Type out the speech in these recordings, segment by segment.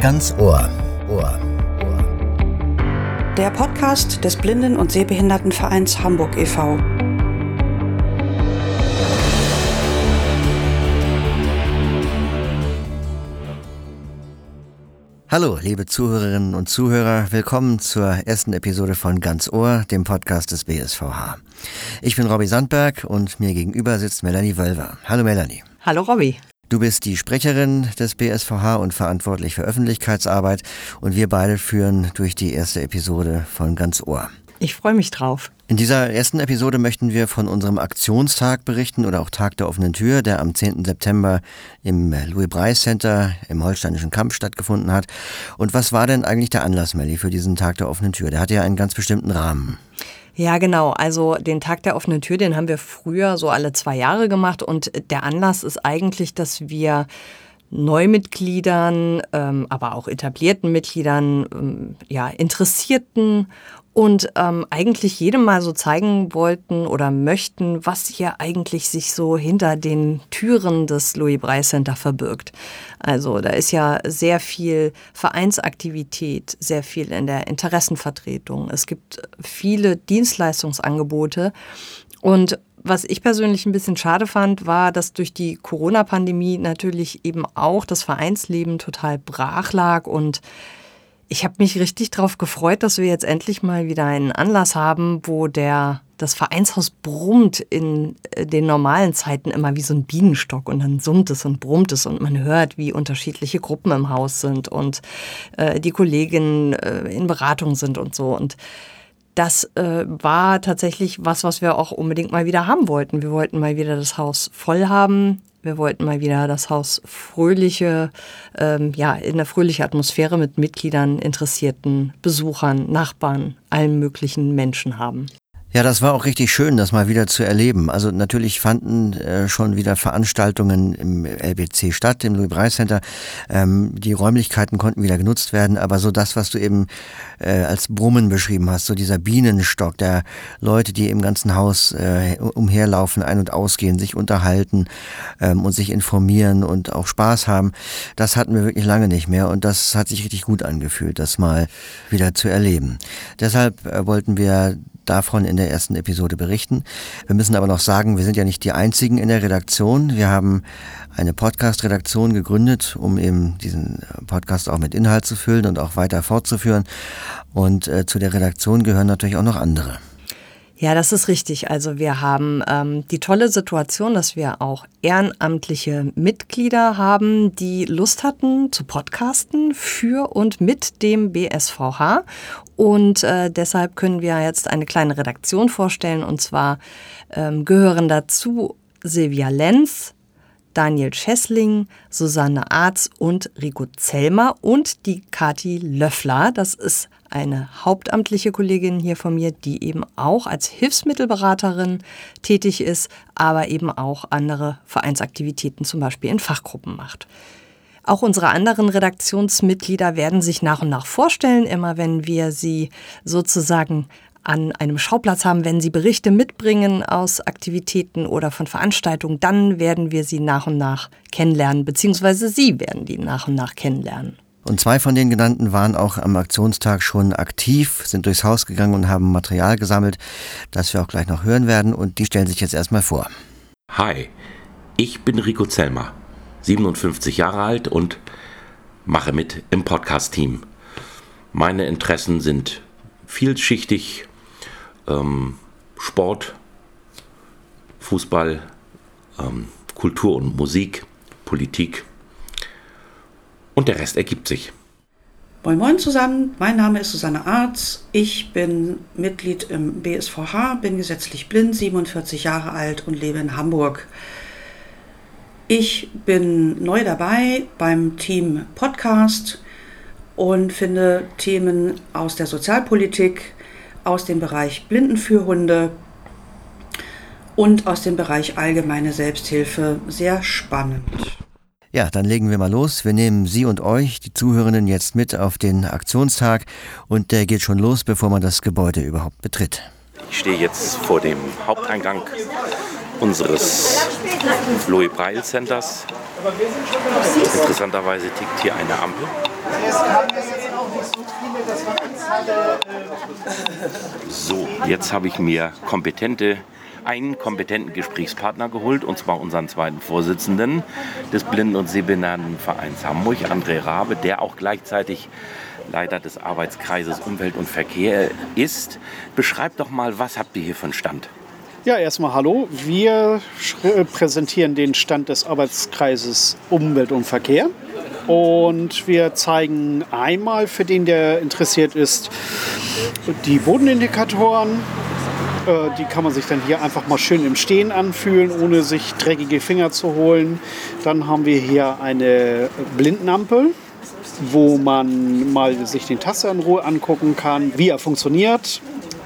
Ganz Ohr. Ohr. Der Podcast des Blinden- und Sehbehindertenvereins Hamburg e.V. Hallo, liebe Zuhörerinnen und Zuhörer, willkommen zur ersten Episode von Ganz Ohr, dem Podcast des BSVH. Ich bin Robbie Sandberg und mir gegenüber sitzt Melanie Wölver. Hallo Melanie. Hallo Robbie. Du bist die Sprecherin des BSVH und verantwortlich für Öffentlichkeitsarbeit und wir beide führen durch die erste Episode von Ganz Ohr. Ich freue mich drauf. In dieser ersten Episode möchten wir von unserem Aktionstag berichten oder auch Tag der offenen Tür, der am 10. September im Louis Breis Center im Holsteinischen Kampf stattgefunden hat. Und was war denn eigentlich der Anlass, Melli, für diesen Tag der offenen Tür? Der hatte ja einen ganz bestimmten Rahmen. Ja, genau. Also den Tag der offenen Tür, den haben wir früher so alle zwei Jahre gemacht. Und der Anlass ist eigentlich, dass wir Neumitgliedern, ähm, aber auch etablierten Mitgliedern, ähm, ja, Interessierten und ähm, eigentlich jedem mal so zeigen wollten oder möchten, was hier eigentlich sich so hinter den Türen des Louis Braille Center verbirgt. Also da ist ja sehr viel Vereinsaktivität, sehr viel in der Interessenvertretung. Es gibt viele Dienstleistungsangebote und was ich persönlich ein bisschen schade fand, war, dass durch die Corona-Pandemie natürlich eben auch das Vereinsleben total brach lag und ich habe mich richtig darauf gefreut, dass wir jetzt endlich mal wieder einen Anlass haben, wo der das Vereinshaus brummt in äh, den normalen Zeiten immer wie so ein Bienenstock und dann summt es und brummt es und man hört, wie unterschiedliche Gruppen im Haus sind und äh, die Kolleginnen äh, in Beratung sind und so. Und das äh, war tatsächlich was, was wir auch unbedingt mal wieder haben wollten. Wir wollten mal wieder das Haus voll haben. Wir wollten mal wieder das Haus fröhliche, ähm, ja, in der fröhliche Atmosphäre mit Mitgliedern, Interessierten, Besuchern, Nachbarn, allen möglichen Menschen haben. Ja, das war auch richtig schön, das mal wieder zu erleben. Also natürlich fanden äh, schon wieder Veranstaltungen im LBC statt, im Louis Breis Center. Ähm, die Räumlichkeiten konnten wieder genutzt werden, aber so das, was du eben äh, als Brummen beschrieben hast, so dieser Bienenstock der Leute, die im ganzen Haus äh, umherlaufen, ein- und ausgehen, sich unterhalten ähm, und sich informieren und auch Spaß haben, das hatten wir wirklich lange nicht mehr und das hat sich richtig gut angefühlt, das mal wieder zu erleben. Deshalb äh, wollten wir davon in der ersten Episode berichten. Wir müssen aber noch sagen, wir sind ja nicht die einzigen in der Redaktion. Wir haben eine Podcast-Redaktion gegründet, um eben diesen Podcast auch mit Inhalt zu füllen und auch weiter fortzuführen. Und äh, zu der Redaktion gehören natürlich auch noch andere. Ja, das ist richtig. Also wir haben ähm, die tolle Situation, dass wir auch ehrenamtliche Mitglieder haben, die Lust hatten zu podcasten für und mit dem BSVH. Und äh, deshalb können wir jetzt eine kleine Redaktion vorstellen. Und zwar ähm, gehören dazu Silvia Lenz, Daniel Schessling, Susanne Arz und Rico Zellmer und die Kati Löffler. Das ist eine hauptamtliche Kollegin hier von mir, die eben auch als Hilfsmittelberaterin tätig ist, aber eben auch andere Vereinsaktivitäten zum Beispiel in Fachgruppen macht. Auch unsere anderen Redaktionsmitglieder werden sich nach und nach vorstellen, immer wenn wir sie sozusagen an einem Schauplatz haben, wenn sie Berichte mitbringen aus Aktivitäten oder von Veranstaltungen, dann werden wir sie nach und nach kennenlernen, beziehungsweise sie werden die nach und nach kennenlernen. Und zwei von den genannten waren auch am Aktionstag schon aktiv, sind durchs Haus gegangen und haben Material gesammelt, das wir auch gleich noch hören werden. Und die stellen sich jetzt erstmal vor. Hi, ich bin Rico Zellmer, 57 Jahre alt und mache mit im Podcast-Team. Meine Interessen sind vielschichtig, ähm, Sport, Fußball, ähm, Kultur und Musik, Politik und der Rest ergibt sich. Moin Moin zusammen, mein Name ist Susanne Arz. Ich bin Mitglied im BSVH, bin gesetzlich blind, 47 Jahre alt und lebe in Hamburg. Ich bin neu dabei beim Team Podcast und finde Themen aus der Sozialpolitik, aus dem Bereich Blindenführhunde und aus dem Bereich allgemeine Selbsthilfe sehr spannend. Ja, dann legen wir mal los. Wir nehmen Sie und euch, die Zuhörenden, jetzt mit auf den Aktionstag und der geht schon los, bevor man das Gebäude überhaupt betritt. Ich stehe jetzt vor dem Haupteingang unseres Louis Braille Centers. Interessanterweise tickt hier eine Ampel. So, jetzt habe ich mir kompetente einen kompetenten Gesprächspartner geholt, und zwar unseren zweiten Vorsitzenden des Blinden- und Sehbehindertenvereins Hamburg, André Rabe, der auch gleichzeitig Leiter des Arbeitskreises Umwelt und Verkehr ist. Beschreibt doch mal, was habt ihr hier einen Stand? Ja, erstmal hallo. Wir präsentieren den Stand des Arbeitskreises Umwelt und Verkehr. Und wir zeigen einmal für den, der interessiert ist, die Bodenindikatoren. Äh, die kann man sich dann hier einfach mal schön im Stehen anfühlen, ohne sich dreckige Finger zu holen. Dann haben wir hier eine Blindenampel wo man mal sich den Taster in Ruhe angucken kann, wie er funktioniert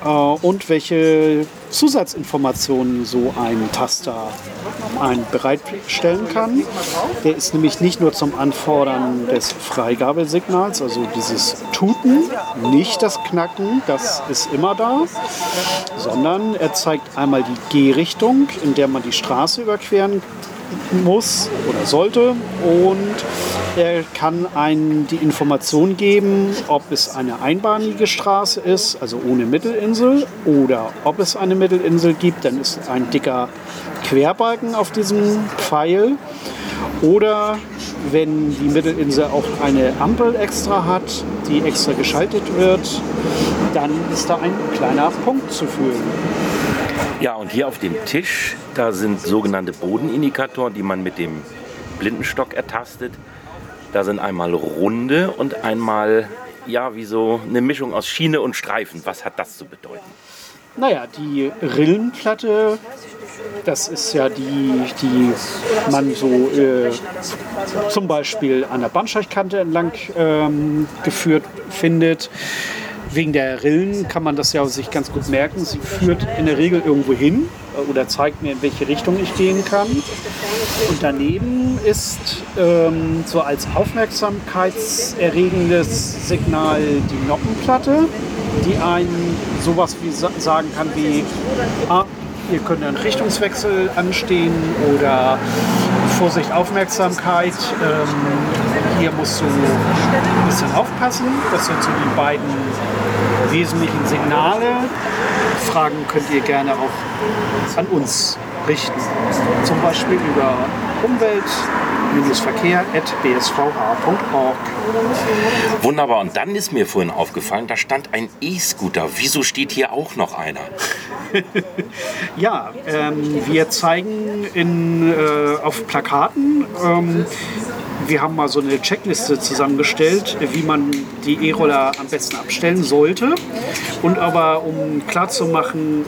äh, und welche Zusatzinformationen so ein Taster ein bereitstellen kann. Der ist nämlich nicht nur zum Anfordern des Freigabesignals, also dieses Tuten, nicht das Knacken, das ist immer da, sondern er zeigt einmal die Gehrichtung, in der man die Straße überqueren muss oder sollte und er kann einen die Information geben, ob es eine einbahnige Straße ist, also ohne Mittelinsel, oder ob es eine Mittelinsel gibt, dann ist ein dicker Querbalken auf diesem Pfeil. Oder wenn die Mittelinsel auch eine Ampel extra hat, die extra geschaltet wird, dann ist da ein kleiner Punkt zu fühlen. Ja, und hier auf dem Tisch, da sind sogenannte Bodenindikatoren, die man mit dem Blindenstock ertastet. Da sind einmal runde und einmal, ja, wie so eine Mischung aus Schiene und Streifen. Was hat das zu bedeuten? Naja, die Rillenplatte, das ist ja die, die man so äh, zum Beispiel an der Bahnsteigkante entlang ähm, geführt findet wegen der Rillen kann man das ja sich ganz gut merken. Sie führt in der Regel irgendwo hin äh, oder zeigt mir, in welche Richtung ich gehen kann. Und daneben ist ähm, so als aufmerksamkeitserregendes Signal die Noppenplatte, die einen sowas wie sagen kann wie, ah, hier könnte ein Richtungswechsel anstehen oder Vorsicht, Aufmerksamkeit. Ähm, hier musst du ein bisschen aufpassen. Das sind so die beiden wesentlichen Signale. Fragen könnt ihr gerne auch an uns richten. Zum Beispiel über umwelt-verkehr.bsvh.org. Wunderbar. Und dann ist mir vorhin aufgefallen, da stand ein E-Scooter. Wieso steht hier auch noch einer? ja, ähm, wir zeigen in, äh, auf Plakaten ähm, wir haben mal so eine Checkliste zusammengestellt, wie man die E-Roller am besten abstellen sollte. Und aber um klarzumachen,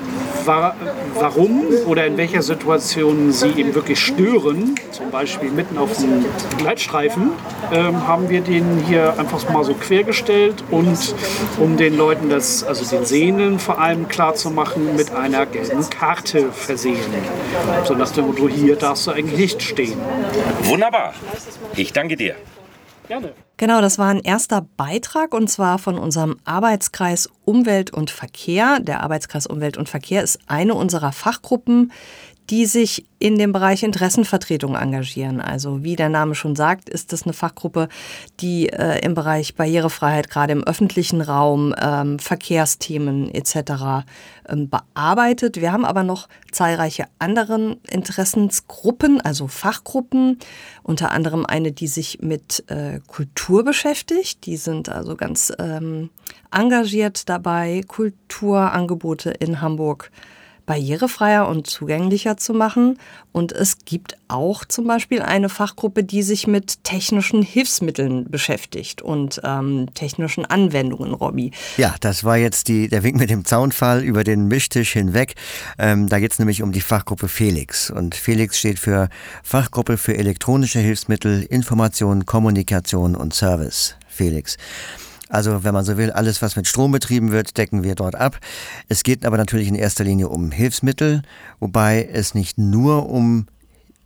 war, warum oder in welcher Situation sie eben wirklich stören, zum Beispiel mitten auf dem Gleitstreifen, ähm, haben wir den hier einfach mal so quergestellt und um den Leuten das, also den Sehenden vor allem klarzumachen, mit einer gelben Karte versehen. So nach dem Motto, hier darfst du eigentlich nicht stehen. Wunderbar. Ich danke dir. Gerne. Genau, das war ein erster Beitrag und zwar von unserem Arbeitskreis Umwelt und Verkehr. Der Arbeitskreis Umwelt und Verkehr ist eine unserer Fachgruppen, die sich in dem Bereich Interessenvertretung engagieren. Also wie der Name schon sagt, ist das eine Fachgruppe, die äh, im Bereich Barrierefreiheit gerade im öffentlichen Raum, ähm, Verkehrsthemen etc. Ähm, bearbeitet. Wir haben aber noch zahlreiche andere Interessensgruppen, also Fachgruppen, unter anderem eine, die sich mit äh, Kultur beschäftigt. Die sind also ganz ähm, engagiert dabei, Kulturangebote in Hamburg barrierefreier und zugänglicher zu machen. Und es gibt auch zum Beispiel eine Fachgruppe, die sich mit technischen Hilfsmitteln beschäftigt und ähm, technischen Anwendungen, Robby. Ja, das war jetzt die, der Wink mit dem Zaunfall über den Mischtisch hinweg. Ähm, da geht es nämlich um die Fachgruppe Felix. Und Felix steht für Fachgruppe für elektronische Hilfsmittel, Information, Kommunikation und Service. Felix. Also, wenn man so will, alles, was mit Strom betrieben wird, decken wir dort ab. Es geht aber natürlich in erster Linie um Hilfsmittel, wobei es nicht nur um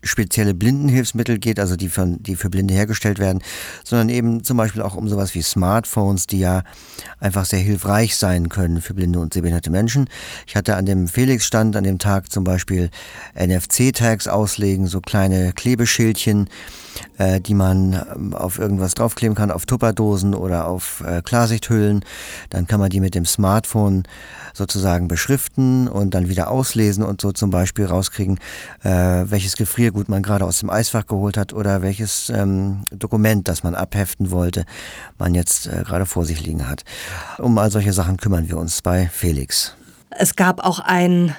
spezielle Blindenhilfsmittel geht, also die, von, die für Blinde hergestellt werden, sondern eben zum Beispiel auch um sowas wie Smartphones, die ja einfach sehr hilfreich sein können für blinde und sehbehinderte Menschen. Ich hatte an dem Felix-Stand an dem Tag zum Beispiel NFC-Tags auslegen, so kleine Klebeschildchen, äh, die man ähm, auf irgendwas draufkleben kann, auf Tupperdosen oder auf äh, Klarsichthüllen. Dann kann man die mit dem Smartphone sozusagen beschriften und dann wieder auslesen und so zum Beispiel rauskriegen, äh, welches Gefriergut man gerade aus dem Eisfach geholt hat oder welches ähm, Dokument, das man abheften wollte, man jetzt äh, gerade vor sich liegen hat. Um all solche Sachen kümmern wir uns bei Felix. Es gab auch ein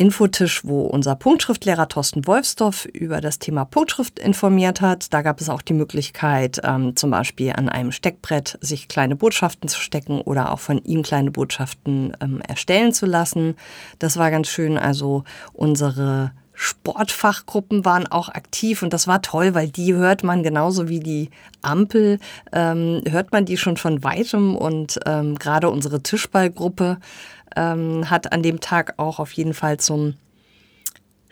Infotisch, wo unser Punktschriftlehrer Thorsten Wolfsdorf über das Thema Punktschrift informiert hat. Da gab es auch die Möglichkeit, ähm, zum Beispiel an einem Steckbrett sich kleine Botschaften zu stecken oder auch von ihm kleine Botschaften ähm, erstellen zu lassen. Das war ganz schön. Also unsere Sportfachgruppen waren auch aktiv und das war toll, weil die hört man genauso wie die Ampel, ähm, hört man die schon von weitem und ähm, gerade unsere Tischballgruppe ähm, hat an dem Tag auch auf jeden Fall zum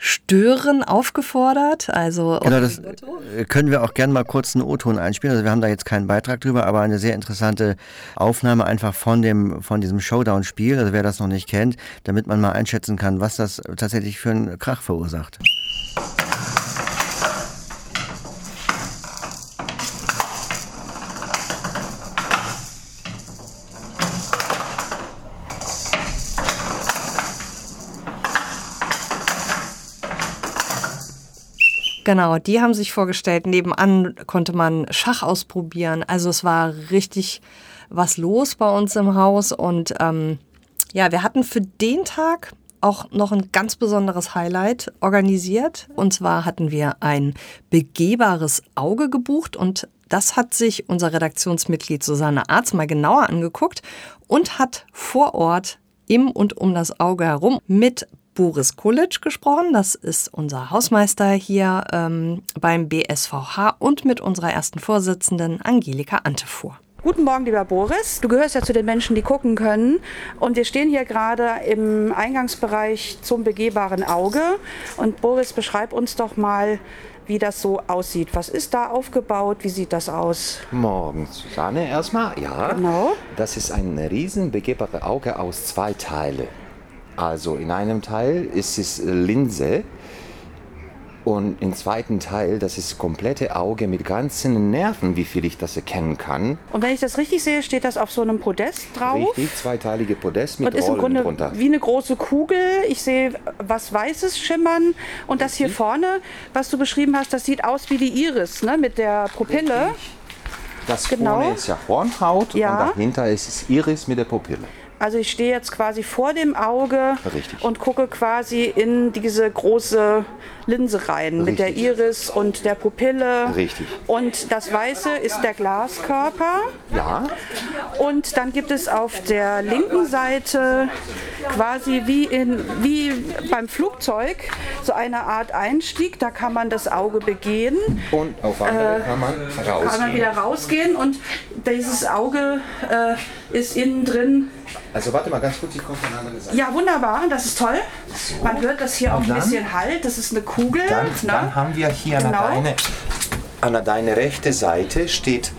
Stören aufgefordert. Also genau, das können wir auch gerne mal kurz einen O-Ton einspielen. Also wir haben da jetzt keinen Beitrag drüber, aber eine sehr interessante Aufnahme einfach von dem von diesem Showdown-Spiel. Also wer das noch nicht kennt, damit man mal einschätzen kann, was das tatsächlich für einen Krach verursacht. Genau, die haben sich vorgestellt. Nebenan konnte man Schach ausprobieren. Also es war richtig was los bei uns im Haus. Und ähm, ja, wir hatten für den Tag auch noch ein ganz besonderes Highlight organisiert. Und zwar hatten wir ein begehbares Auge gebucht und das hat sich unser Redaktionsmitglied Susanne Arz mal genauer angeguckt und hat vor Ort im und um das Auge herum mit Boris Kulic gesprochen. Das ist unser Hausmeister hier ähm, beim BSVH und mit unserer ersten Vorsitzenden Angelika Antefuhr. Guten Morgen, lieber Boris. Du gehörst ja zu den Menschen, die gucken können. Und wir stehen hier gerade im Eingangsbereich zum begehbaren Auge. Und Boris, beschreib uns doch mal, wie das so aussieht. Was ist da aufgebaut? Wie sieht das aus? Morgen, Susanne, erstmal. Ja, genau. Das ist ein riesen begehbares Auge aus zwei Teilen. Also in einem Teil ist es Linse und im zweiten Teil, das ist komplette Auge mit ganzen Nerven, wie viel ich das erkennen kann. Und wenn ich das richtig sehe, steht das auf so einem Podest drauf? Richtig, zweiteilige Podest mit und ist im Grunde drunter. wie eine große Kugel. Ich sehe was Weißes schimmern und das hier vorne, was du beschrieben hast, das sieht aus wie die Iris, ne, mit der Pupille. Richtig. Das Genau. vorne ist ja Hornhaut Ja. und dahinter ist es Iris mit der Pupille. Also ich stehe jetzt quasi vor dem Auge Richtig. und gucke quasi in diese große Linse rein mit der Richtig. Iris und der Pupille. Richtig. Und das Weiße ist der Glaskörper. Ja, Und dann gibt es auf der linken Seite quasi wie, in, wie beim Flugzeug so eine Art Einstieg. Da kann man das Auge begehen, und auf andere kann man kann man rausgehen. wieder rausgehen und dieses Auge äh, ist innen drin. Also warte mal ganz kurz, ich komme von anderen Seite. Ja, wunderbar, das ist toll. Man hört das hier auch ein dann- bisschen Halt. Das ist eine Kugel. Dann, ne? dann haben wir hier Genau. an, deine, an deine rechte Seite steht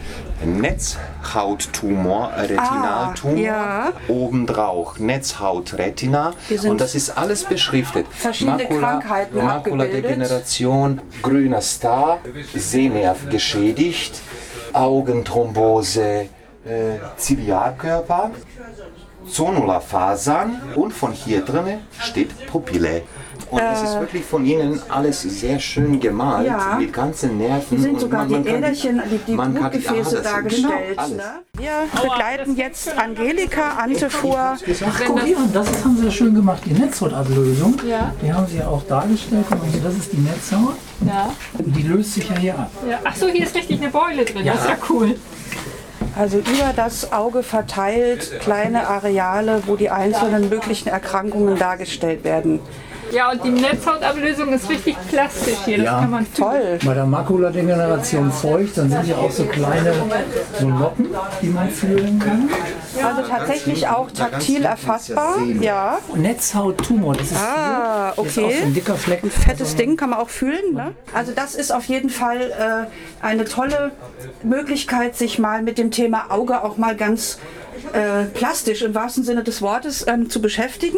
Netzhauttumor, äh, Retinaltumor, Ah, ja. obendrauf Netzhautretina und das ist alles beschriftet. verschiedene Krankheiten abgebildet. Makuladegeneration, grüner Star, Sehnerv geschädigt, Augenthrombose, äh, Ziliarkörper, Zonulafasern und von hier drinnen steht Pupille. Und es ist wirklich von Ihnen alles sehr schön gemalt, Äh. Ja. mit ganzen Nerven. Hier sind und sogar man- die kann Äderchen, die, die kann Blutgefäße alles- dargestellt. Genau, ne? Wir begleiten jetzt Angelika Antefuhr. Guck hier, und das ist, haben sie ja schön gemacht, die Netzhautablösung. Die haben sie ja auch dargestellt. Hier, das ist die Netzhaut. Ja. Und die löst sich ja hier ab. ja. Ach so, hier ist richtig eine Beule drin. Das ist ja cool. Also über das Auge verteilt kleine Areale, wo die einzelnen möglichen Erkrankungen dargestellt werden. Ja, und die Netzhautablösung ist richtig plastisch hier. Das Ja. kann man Toll. Bei der Makuladegeneration feucht, dann sind ja auch so kleine so Locken, die man fühlen kann. Also tatsächlich auch taktil erfassbar. Ja. Netzhauttumor, das ist Ah, hier. Das ist auch so okay. ein dicker Fleck. Fettes Ding kann man auch fühlen. Ne? Also das ist auf jeden Fall äh, eine tolle Möglichkeit, sich mal mit dem Thema Auge auch mal ganz äh, plastisch im wahrsten Sinne des Wortes ähm, zu beschäftigen.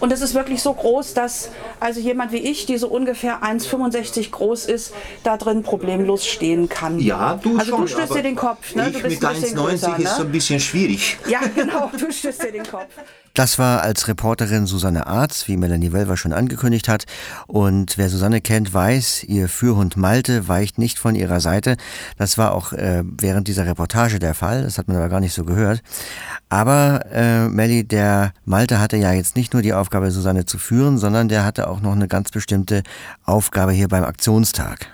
Und es ist wirklich so groß, dass also jemand wie ich, die so ungefähr 1,65 groß ist, da drin problemlos stehen kann. Ja, du Also schon. du stößt dir den Kopf, ne? Ich Du bist mit ein bisschen 1,90 größer, ist so ne? ein bisschen schwierig. Ja, genau, du stößt dir den Kopf. Das war als Reporterin Susanne Arz, wie Melanie Welver schon angekündigt hat. Und wer Susanne kennt, weiß, ihr Führhund Malte weicht nicht von ihrer Seite. Das war auch äh, während dieser Reportage der Fall. Das hat man aber gar nicht so gehört. Aber äh, Melli, der Malte hatte ja jetzt nicht nur die Aufgabe, Susanne zu führen, sondern der hatte auch noch eine ganz bestimmte Aufgabe hier beim Aktionstag.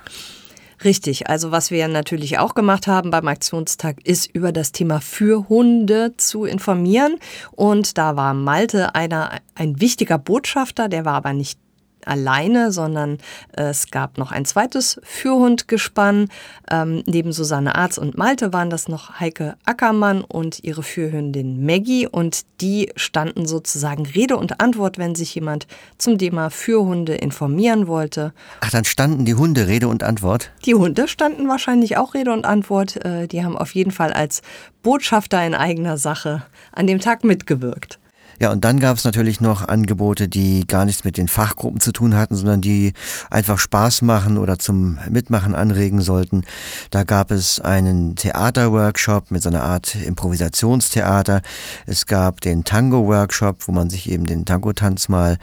Richtig, also was wir natürlich auch gemacht haben beim Aktionstag, ist über das Thema für Hunde zu informieren. Und da war Malte einer, ein wichtiger Botschafter, der war aber nicht alleine, sondern es gab noch ein zweites Fürhundgespann. Ähm, neben Susanne Arz und Malte waren das noch Heike Ackermann und ihre Fürhündin Maggie. Und die standen sozusagen Rede und Antwort, wenn sich jemand zum Thema Fürhunde informieren wollte. Ach, dann standen die Hunde Rede und Antwort. Die Hunde standen wahrscheinlich auch Rede und Antwort. Äh, Die haben auf jeden Fall als Botschafter in eigener Sache an dem Tag mitgewirkt. Ja, und dann gab es natürlich noch Angebote, die gar nichts mit den Fachgruppen zu tun hatten, sondern die einfach Spaß machen oder zum Mitmachen anregen sollten. Da gab es einen Theaterworkshop mit so einer Art Improvisationstheater. Es gab den Tango-Workshop, wo man sich eben den Tango-Tanz mal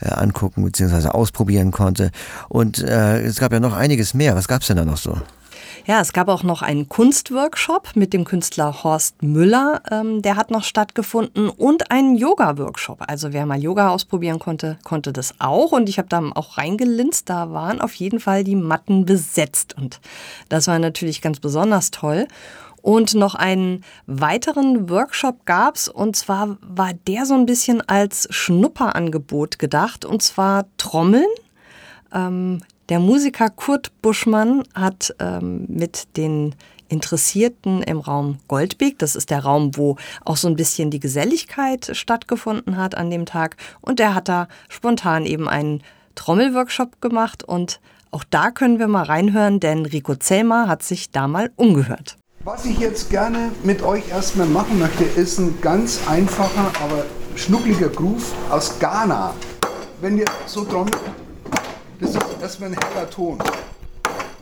äh, angucken bzw. ausprobieren konnte. Und äh, es gab ja noch einiges mehr. Was gab's denn da noch so? Ja, es gab auch noch einen Kunstworkshop mit dem Künstler Horst Müller, ähm, der hat noch stattgefunden und einen Yoga-Workshop. Also wer mal Yoga ausprobieren konnte, konnte das auch und ich habe da auch reingelinst, da waren auf jeden Fall die Matten besetzt und das war natürlich ganz besonders toll. Und noch einen weiteren Workshop gab's und zwar war der so ein bisschen als Schnupperangebot gedacht und zwar Trommeln. Ähm, der Musiker Kurt Buschmann hat ähm, mit den Interessierten im Raum Goldbeek, das ist der Raum, wo auch so ein bisschen die Geselligkeit stattgefunden hat an dem Tag, und er hat da spontan eben einen Trommelworkshop gemacht und auch da können wir mal reinhören, denn Rico Zellmer hat sich da mal umgehört. Was ich jetzt gerne mit euch erstmal machen möchte, ist ein ganz einfacher, aber schnuckliger Groove aus Ghana. Wenn ihr so trommelt, das ist erstmal ein heller Ton.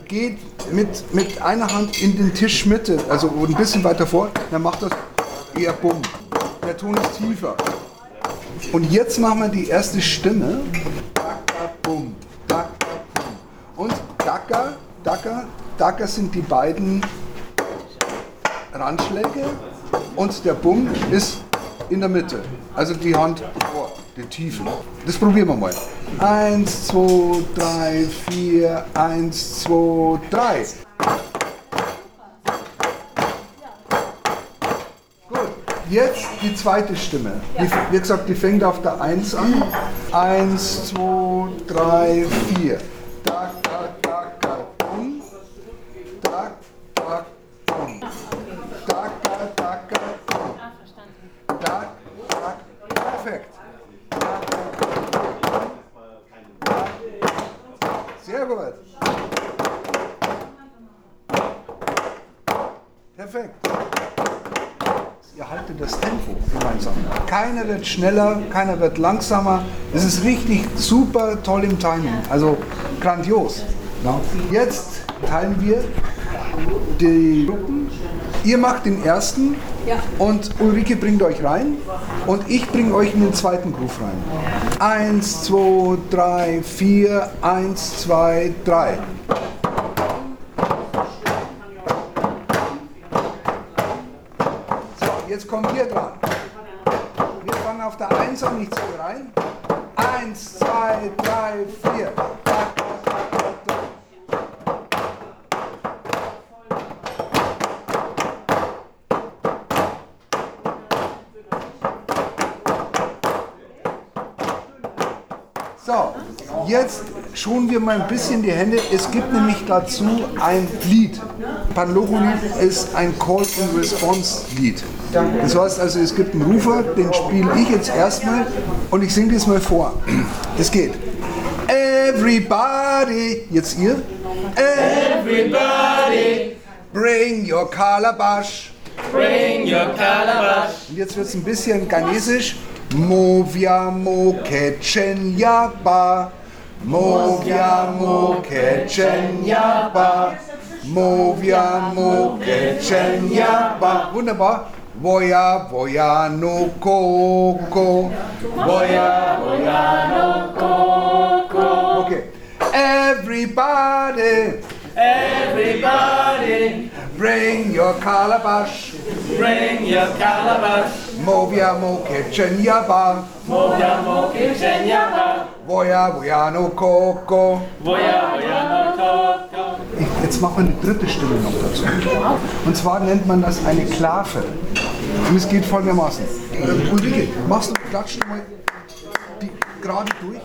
Geht mit, mit einer Hand in den Tischmitte, also ein bisschen weiter vor, dann macht das eher bumm. Der Ton ist tiefer. Und jetzt machen wir die erste Stimme. Daka, bum, daka, bum. Und Daka, Daka, Daka sind die beiden Randschläge und der Bumm ist in der Mitte. Also die Hand vor, die Tiefe. Das probieren wir mal. Eins, zwei, drei, vier, eins, zwei, drei. Gut, jetzt die zweite Stimme. Die, wie gesagt, die fängt auf der Eins an. Eins, zwei, drei, vier. Da, da, da, da, bum. Da, da, bum. Da, da, da, da, bum. Da, da, perfekt. Sehr gut. Perfekt. Ihr haltet das Tempo gemeinsam. Keiner wird schneller, keiner wird langsamer. Es ist richtig super toll im Timing. Also grandios. Jetzt teilen wir die Gruppen. Ihr macht den ersten und Ulrike bringt euch rein und ich bringe euch in den zweiten Groove rein. Eins, zwei, drei, vier, eins, zwei, drei. An, ich zähle rein. Eins, zwei, drei, vier. Da, da, da, da, da. So, jetzt schonen wir mal ein bisschen die Hände. Es gibt nämlich dazu ein Lied. Panlocho-Lied ist ein Call-and-Response-Lied. Das heißt also, es gibt einen Rufer, den spiele ich jetzt erstmal und ich singe das mal vor. Es geht. Everybody, jetzt ihr. Everybody, bring your calabash. Bring your calabash. Und jetzt wird es ein bisschen ghanesisch. Moviamo Kechenyaba. Moviamo Kechenyaba. Moviamo Kechenyaba. Wunderbar. Voya, voya, no coco. Voya, voya, no coco. Okay. Everybody, Everybody, bring your calabash. bring your calabash. Moviamo Kechenyaba. Moviamo Kechenyaba. Voya, voya, no coco. Voya, voya, no coco. Jetzt machen wir eine dritte Stimme noch dazu. Und zwar nennt man das eine Klave. Und es geht folgendermaßen. Ulrike, machst du, klatschst du mal die gerade durch?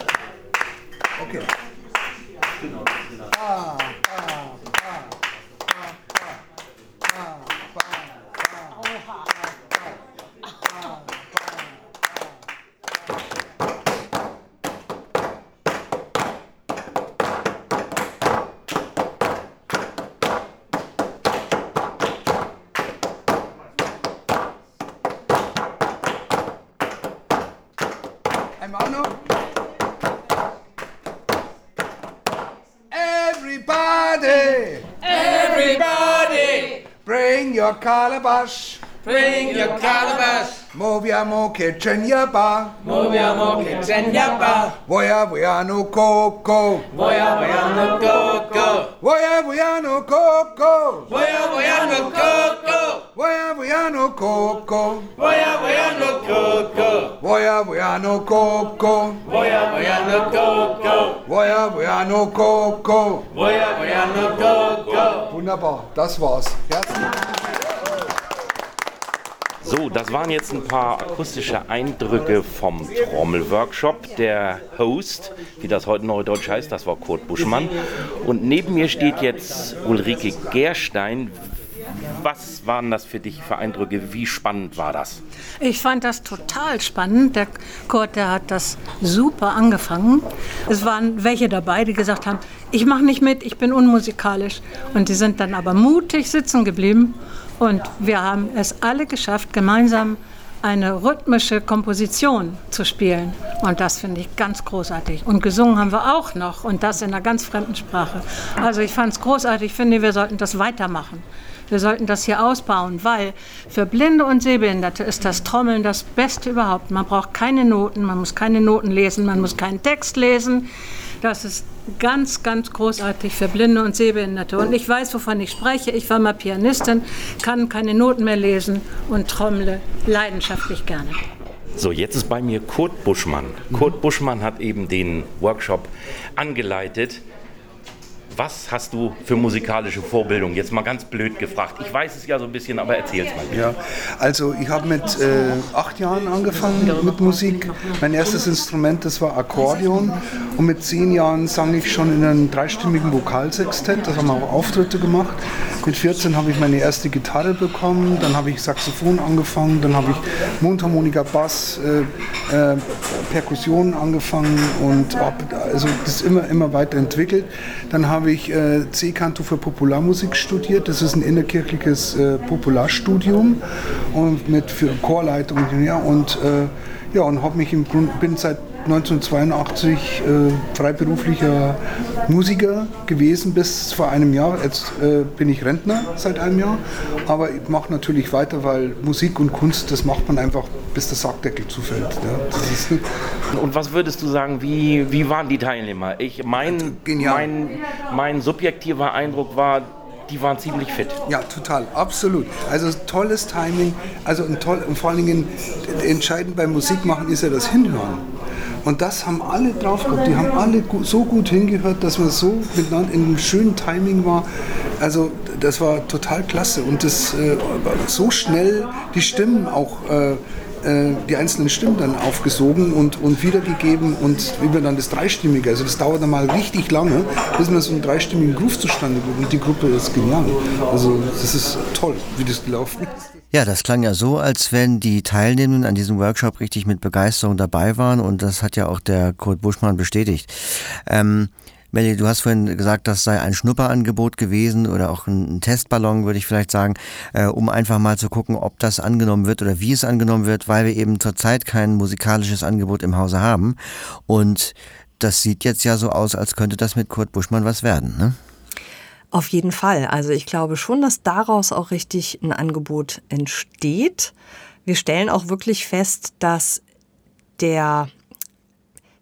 Your calabash. Bring your calabash. Moviamo Kechenyaba. Moviamo Kechenyaba. Voya, voya, no coco. Voya, voya, no coco. Voya, voya, no coco. Voya, voya, no coco. Voya, voya, no coco. Voya, voya, no coco. Voya, voya, no coco. Voya, voya, no coco. Voya, voya, no coco. Voya, voya, no coco. Wunderbar, das war's. Herzlichen So, das waren jetzt ein paar akustische Eindrücke vom Trommelworkshop. Der Host, wie das heute Neudeutsch heißt, das war Kurt Buschmann. Und neben mir steht jetzt Ulrike Gerstein. Was waren das für dich für Eindrücke? Wie spannend war das? Ich fand das total spannend. Der Kurt, der hat das super angefangen. Es waren welche dabei, die gesagt haben, ich mache nicht mit, ich bin unmusikalisch. Und die sind dann aber mutig sitzen geblieben. Und wir haben es alle geschafft, gemeinsam eine rhythmische Komposition zu spielen. Und das finde ich ganz großartig. Und gesungen haben wir auch noch und das in einer ganz fremden Sprache. Also ich fand es großartig. Ich finde, wir sollten das weitermachen. Wir sollten das hier ausbauen, weil für Blinde und Sehbehinderte ist das Trommeln das Beste überhaupt. Man braucht keine Noten, man muss keine Noten lesen, man muss keinen Text lesen. Das ist ganz, ganz großartig für Blinde und Sehbehinderte. Und ich weiß, wovon ich spreche. Ich war mal Pianistin, kann keine Noten mehr lesen und trommle leidenschaftlich gerne. So, jetzt ist bei mir Kurt Buschmann. Kurt Buschmann hat eben den Workshop angeleitet. Was hast du für musikalische Vorbildung? Jetzt mal ganz blöd gefragt. Ich weiß es ja so ein bisschen, aber erzähl's mal. bitte. Ja, also ich habe mit äh, acht Jahren angefangen mit Musik. Mein erstes Instrument, das war Akkordeon. Und mit zehn Jahren sang ich schon in einem dreistimmigen Vokalsextett. Das haben wir auch Auftritte gemacht. Mit 14 habe ich meine erste Gitarre bekommen. Dann habe ich Saxophon angefangen. Dann habe ich Mundharmonika, Bass, äh, äh, Perkussion angefangen und habe also das immer, immer weiterentwickelt. Dann habe ich äh, C-Kanto für Popularmusik studiert. Das ist ein innerkirchliches äh, Popularstudium und mit für Chorleitung ja, und äh, ja und habe mich im Grund bin seit 1982 äh, freiberuflicher Musiker gewesen bis vor einem Jahr. Jetzt äh, bin ich Rentner seit einem Jahr, aber ich mache natürlich weiter, weil Musik und Kunst, das macht man einfach, bis der Sackdeckel zufällt. Ja. Und was würdest du sagen, wie, wie waren die Teilnehmer? Ich, mein, mein, mein subjektiver Eindruck war, die waren ziemlich fit. Ja, total, absolut. Also tolles Timing, also ein toll, und vor allen Dingen entscheidend beim Musikmachen ist ja das Hinhören. Und das haben alle drauf gehabt. Die haben alle so gut hingehört, dass man so miteinander in einem schönen Timing war. Also das war total klasse. Und das äh, so schnell die Stimmen auch äh, äh, die einzelnen Stimmen dann aufgesogen und, und wiedergegeben und über dann das Dreistimmige. Also das dauert dann mal richtig lange, bis man so einen dreistimmigen Groove zustande bringt. Und die Gruppe ist genial. Also das ist toll, wie das gelaufen ist. Ja, das klang ja so, als wenn die Teilnehmenden an diesem Workshop richtig mit Begeisterung dabei waren und das hat ja auch der Kurt Buschmann bestätigt. Ähm, Melly, du hast vorhin gesagt, das sei ein Schnupperangebot gewesen oder auch ein Testballon, würde ich vielleicht sagen, äh, um einfach mal zu gucken, ob das angenommen wird oder wie es angenommen wird, weil wir eben zurzeit kein musikalisches Angebot im Hause haben. Und das sieht jetzt ja so aus, als könnte das mit Kurt Buschmann was werden, ne? Auf jeden Fall. Also ich glaube schon, dass daraus auch richtig ein Angebot entsteht. Wir stellen auch wirklich fest, dass der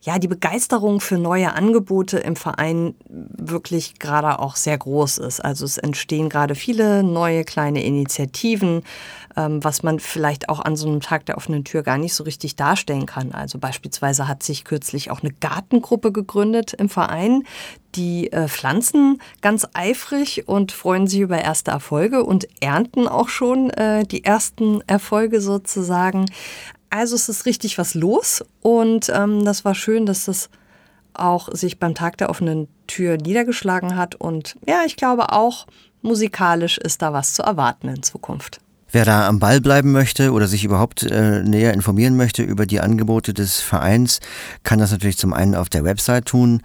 ja, die Begeisterung für neue Angebote im Verein wirklich gerade auch sehr groß ist. Also es entstehen gerade viele neue kleine Initiativen, ähm, was man vielleicht auch an so einem Tag der offenen Tür gar nicht so richtig darstellen kann. Also beispielsweise hat sich kürzlich auch eine Gartengruppe gegründet im Verein. Die äh, pflanzen ganz eifrig und freuen sich über erste Erfolge und ernten auch schon äh, die ersten Erfolge sozusagen. Also es ist richtig was los und ähm, das war schön, dass das auch sich beim Tag der offenen Tür niedergeschlagen hat und ja, ich glaube auch musikalisch ist da was zu erwarten in Zukunft. Wer da am Ball bleiben möchte oder sich überhaupt äh, näher informieren möchte über die Angebote des Vereins, kann das natürlich zum einen auf der Website tun.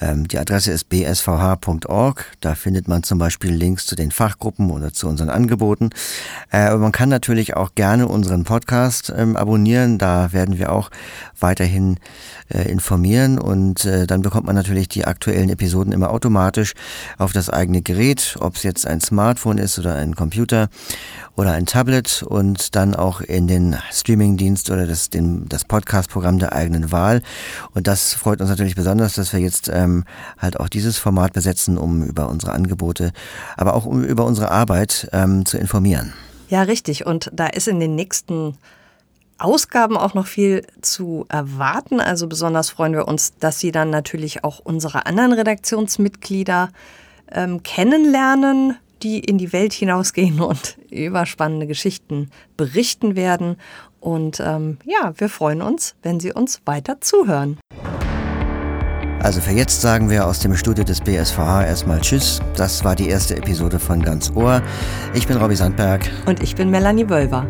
Ähm, die Adresse ist bsvh.org. Da findet man zum Beispiel Links zu den Fachgruppen oder zu unseren Angeboten. Äh, aber man kann natürlich auch gerne unseren Podcast ähm, abonnieren. Da werden wir auch weiterhin äh, informieren und äh, dann bekommt man natürlich die aktuellen Episoden immer automatisch auf das eigene Gerät, ob es jetzt ein Smartphone ist oder ein Computer oder ein Tablet und dann auch in den Streamingdienst oder das, den, das Podcast-Programm der eigenen Wahl. Und das freut uns natürlich besonders, dass wir jetzt ähm, halt auch dieses Format besetzen, um über unsere Angebote, aber auch um über unsere Arbeit ähm, zu informieren. Ja, richtig. Und da ist in den nächsten Ausgaben auch noch viel zu erwarten. Also besonders freuen wir uns, dass Sie dann natürlich auch unsere anderen Redaktionsmitglieder ähm, kennenlernen, die in die Welt hinausgehen und über spannende Geschichten berichten werden. Und ähm, ja, wir freuen uns, wenn Sie uns weiter zuhören. Also für jetzt sagen wir aus dem Studio des BSVH erstmal Tschüss. Das war die erste Episode von Ganz Ohr. Ich bin Robby Sandberg. Und ich bin Melanie Wölver.